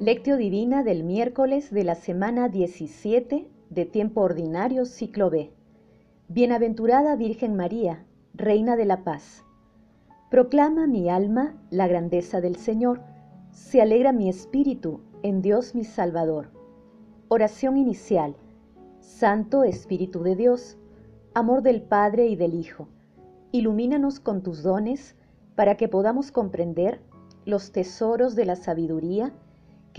Lectio Divina del miércoles de la semana 17 de tiempo ordinario ciclo B. Bienaventurada Virgen María, Reina de la Paz. Proclama mi alma la grandeza del Señor, se alegra mi espíritu en Dios mi Salvador. Oración inicial. Santo Espíritu de Dios, amor del Padre y del Hijo, ilumínanos con tus dones para que podamos comprender los tesoros de la sabiduría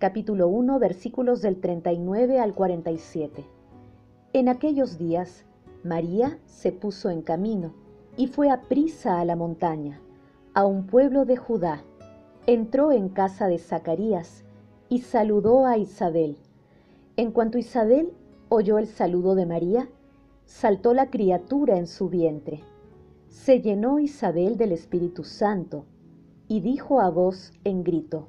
capítulo 1, versículos del 39 al 47. En aquellos días, María se puso en camino y fue a prisa a la montaña, a un pueblo de Judá. Entró en casa de Zacarías y saludó a Isabel. En cuanto Isabel oyó el saludo de María, saltó la criatura en su vientre. Se llenó Isabel del Espíritu Santo y dijo a voz en grito,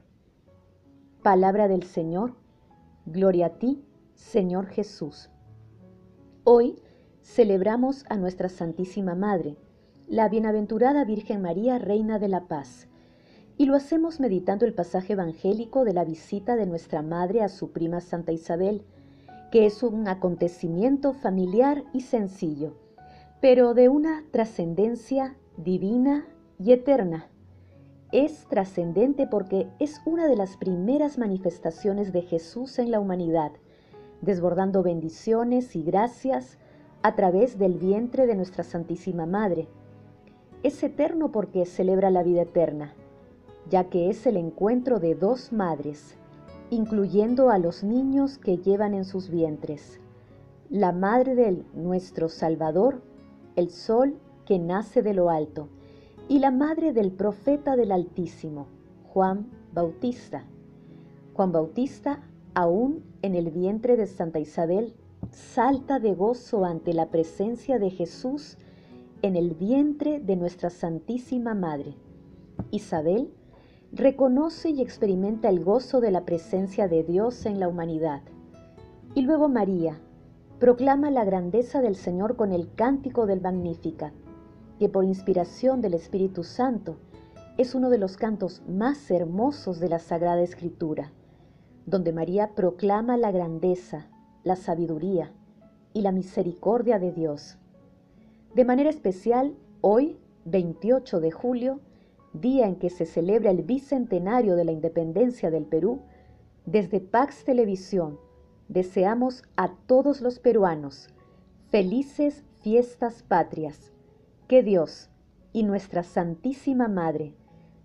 Palabra del Señor. Gloria a ti, Señor Jesús. Hoy celebramos a nuestra Santísima Madre, la Bienaventurada Virgen María, Reina de la Paz, y lo hacemos meditando el pasaje evangélico de la visita de nuestra Madre a su prima Santa Isabel, que es un acontecimiento familiar y sencillo, pero de una trascendencia divina y eterna es trascendente porque es una de las primeras manifestaciones de Jesús en la humanidad, desbordando bendiciones y gracias a través del vientre de nuestra Santísima Madre. Es eterno porque celebra la vida eterna, ya que es el encuentro de dos madres, incluyendo a los niños que llevan en sus vientres. La Madre de nuestro Salvador, el Sol que nace de lo alto, y la madre del profeta del Altísimo, Juan Bautista. Juan Bautista, aún en el vientre de Santa Isabel, salta de gozo ante la presencia de Jesús en el vientre de nuestra Santísima Madre. Isabel reconoce y experimenta el gozo de la presencia de Dios en la humanidad. Y luego María proclama la grandeza del Señor con el cántico del Magnífica que por inspiración del Espíritu Santo es uno de los cantos más hermosos de la Sagrada Escritura, donde María proclama la grandeza, la sabiduría y la misericordia de Dios. De manera especial, hoy, 28 de julio, día en que se celebra el bicentenario de la independencia del Perú, desde Pax Televisión deseamos a todos los peruanos felices fiestas patrias que Dios y nuestra Santísima Madre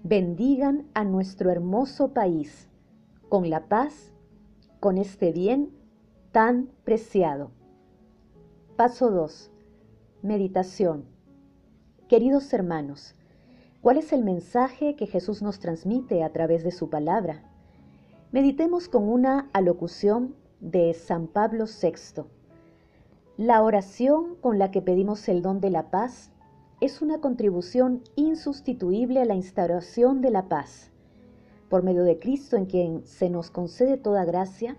bendigan a nuestro hermoso país con la paz, con este bien tan preciado. Paso 2. Meditación. Queridos hermanos, ¿cuál es el mensaje que Jesús nos transmite a través de su palabra? Meditemos con una alocución de San Pablo VI. La oración con la que pedimos el don de la paz es una contribución insustituible a la instauración de la paz. Por medio de Cristo, en quien se nos concede toda gracia,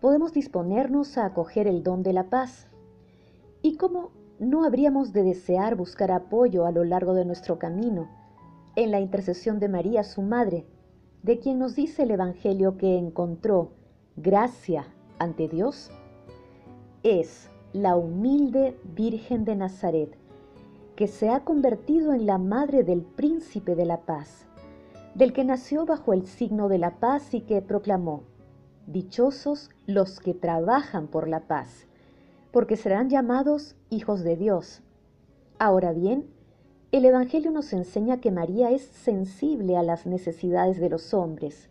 podemos disponernos a acoger el don de la paz. ¿Y cómo no habríamos de desear buscar apoyo a lo largo de nuestro camino en la intercesión de María, su madre, de quien nos dice el Evangelio que encontró gracia ante Dios? Es la humilde Virgen de Nazaret, que se ha convertido en la madre del príncipe de la paz, del que nació bajo el signo de la paz y que proclamó, Dichosos los que trabajan por la paz, porque serán llamados hijos de Dios. Ahora bien, el Evangelio nos enseña que María es sensible a las necesidades de los hombres.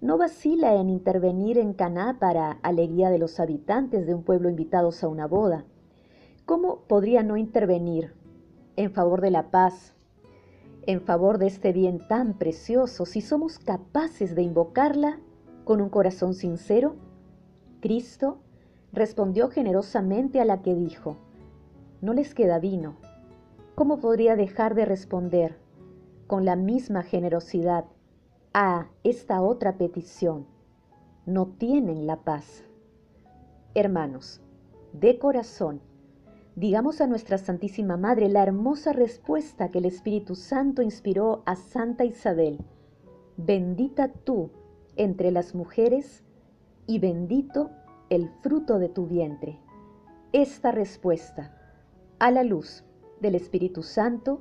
No vacila en intervenir en Caná para alegría de los habitantes de un pueblo invitados a una boda. ¿Cómo podría no intervenir en favor de la paz, en favor de este bien tan precioso, si somos capaces de invocarla con un corazón sincero? Cristo respondió generosamente a la que dijo, no les queda vino. ¿Cómo podría dejar de responder con la misma generosidad a esta otra petición? No tienen la paz. Hermanos, de corazón, digamos a nuestra Santísima Madre la hermosa respuesta que el Espíritu Santo inspiró a Santa Isabel. Bendita tú entre las mujeres y bendito el fruto de tu vientre. Esta respuesta, a la luz del Espíritu Santo,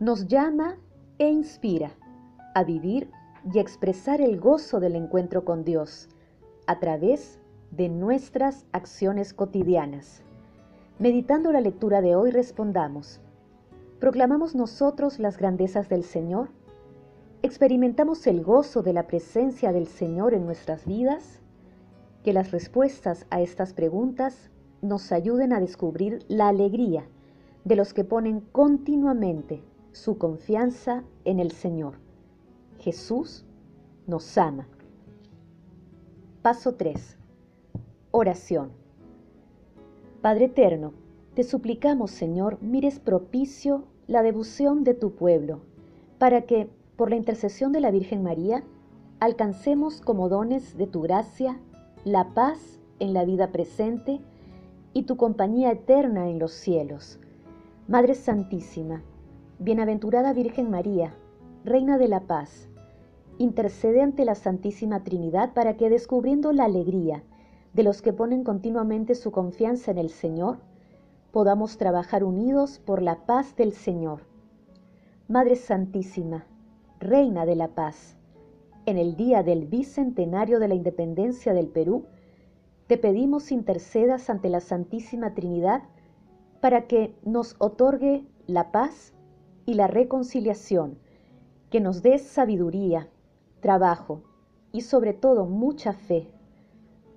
nos llama e inspira a vivir y expresar el gozo del encuentro con Dios a través de nuestras acciones cotidianas. Meditando la lectura de hoy respondamos, ¿proclamamos nosotros las grandezas del Señor? ¿Experimentamos el gozo de la presencia del Señor en nuestras vidas? Que las respuestas a estas preguntas nos ayuden a descubrir la alegría de los que ponen continuamente su confianza en el Señor. Jesús nos ama. Paso 3. Oración. Padre eterno, te suplicamos, Señor, mires propicio la devoción de tu pueblo, para que, por la intercesión de la Virgen María, alcancemos como dones de tu gracia la paz en la vida presente y tu compañía eterna en los cielos. Madre Santísima, Bienaventurada Virgen María, Reina de la Paz, intercede ante la Santísima Trinidad para que descubriendo la alegría de los que ponen continuamente su confianza en el Señor, podamos trabajar unidos por la paz del Señor. Madre Santísima, Reina de la Paz, en el día del bicentenario de la independencia del Perú, te pedimos intercedas ante la Santísima Trinidad para que nos otorgue la paz y la reconciliación, que nos dé sabiduría, trabajo y sobre todo mucha fe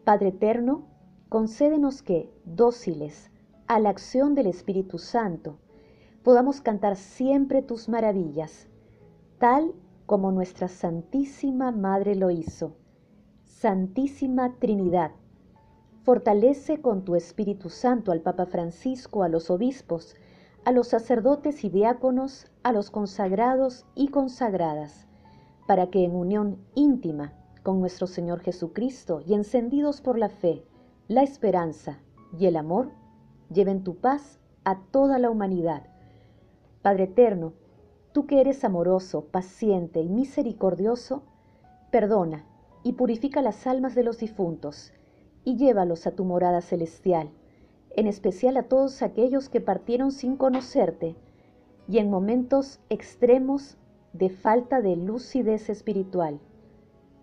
Padre Eterno, concédenos que, dóciles a la acción del Espíritu Santo, podamos cantar siempre tus maravillas, tal como nuestra Santísima Madre lo hizo. Santísima Trinidad, fortalece con tu Espíritu Santo al Papa Francisco, a los obispos, a los sacerdotes y diáconos, a los consagrados y consagradas, para que en unión íntima con nuestro Señor Jesucristo y encendidos por la fe, la esperanza y el amor, lleven tu paz a toda la humanidad. Padre eterno, tú que eres amoroso, paciente y misericordioso, perdona y purifica las almas de los difuntos y llévalos a tu morada celestial, en especial a todos aquellos que partieron sin conocerte y en momentos extremos de falta de lucidez espiritual.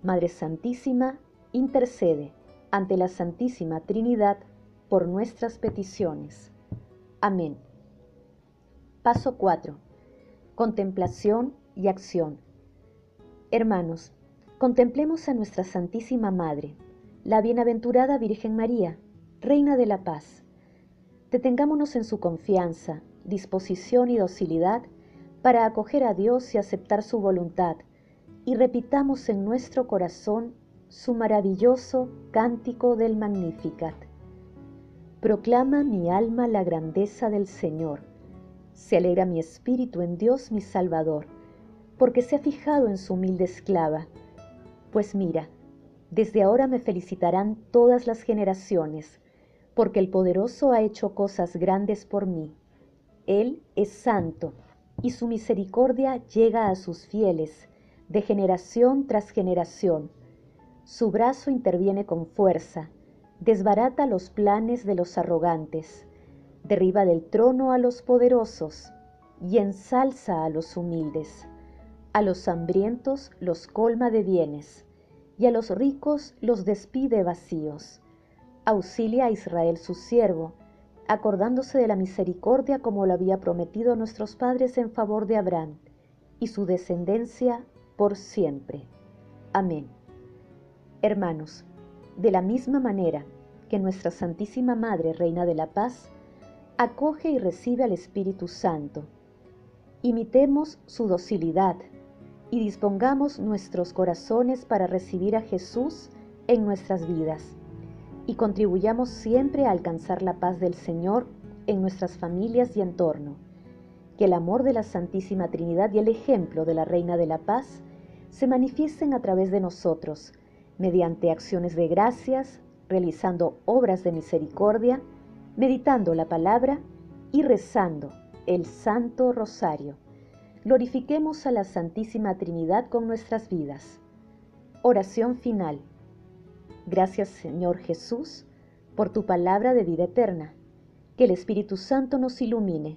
Madre Santísima, intercede ante la Santísima Trinidad por nuestras peticiones. Amén. Paso 4. Contemplación y acción. Hermanos, contemplemos a nuestra Santísima Madre, la bienaventurada Virgen María, Reina de la Paz. Detengámonos en su confianza, disposición y docilidad para acoger a Dios y aceptar su voluntad y repitamos en nuestro corazón su maravilloso cántico del Magnificat. Proclama mi alma la grandeza del Señor. Se alegra mi espíritu en Dios mi Salvador, porque se ha fijado en su humilde esclava. Pues mira, desde ahora me felicitarán todas las generaciones, porque el poderoso ha hecho cosas grandes por mí. Él es santo, y su misericordia llega a sus fieles de generación tras generación. Su brazo interviene con fuerza, desbarata los planes de los arrogantes, derriba del trono a los poderosos y ensalza a los humildes. A los hambrientos los colma de bienes y a los ricos los despide vacíos. Auxilia a Israel su siervo, acordándose de la misericordia como lo había prometido nuestros padres en favor de Abraham y su descendencia por siempre. Amén. Hermanos, de la misma manera que nuestra Santísima Madre, Reina de la Paz, acoge y recibe al Espíritu Santo, imitemos su docilidad y dispongamos nuestros corazones para recibir a Jesús en nuestras vidas y contribuyamos siempre a alcanzar la paz del Señor en nuestras familias y entorno. Que el amor de la Santísima Trinidad y el ejemplo de la Reina de la Paz se manifiesten a través de nosotros, mediante acciones de gracias, realizando obras de misericordia, meditando la palabra y rezando el Santo Rosario. Glorifiquemos a la Santísima Trinidad con nuestras vidas. Oración final. Gracias Señor Jesús por tu palabra de vida eterna. Que el Espíritu Santo nos ilumine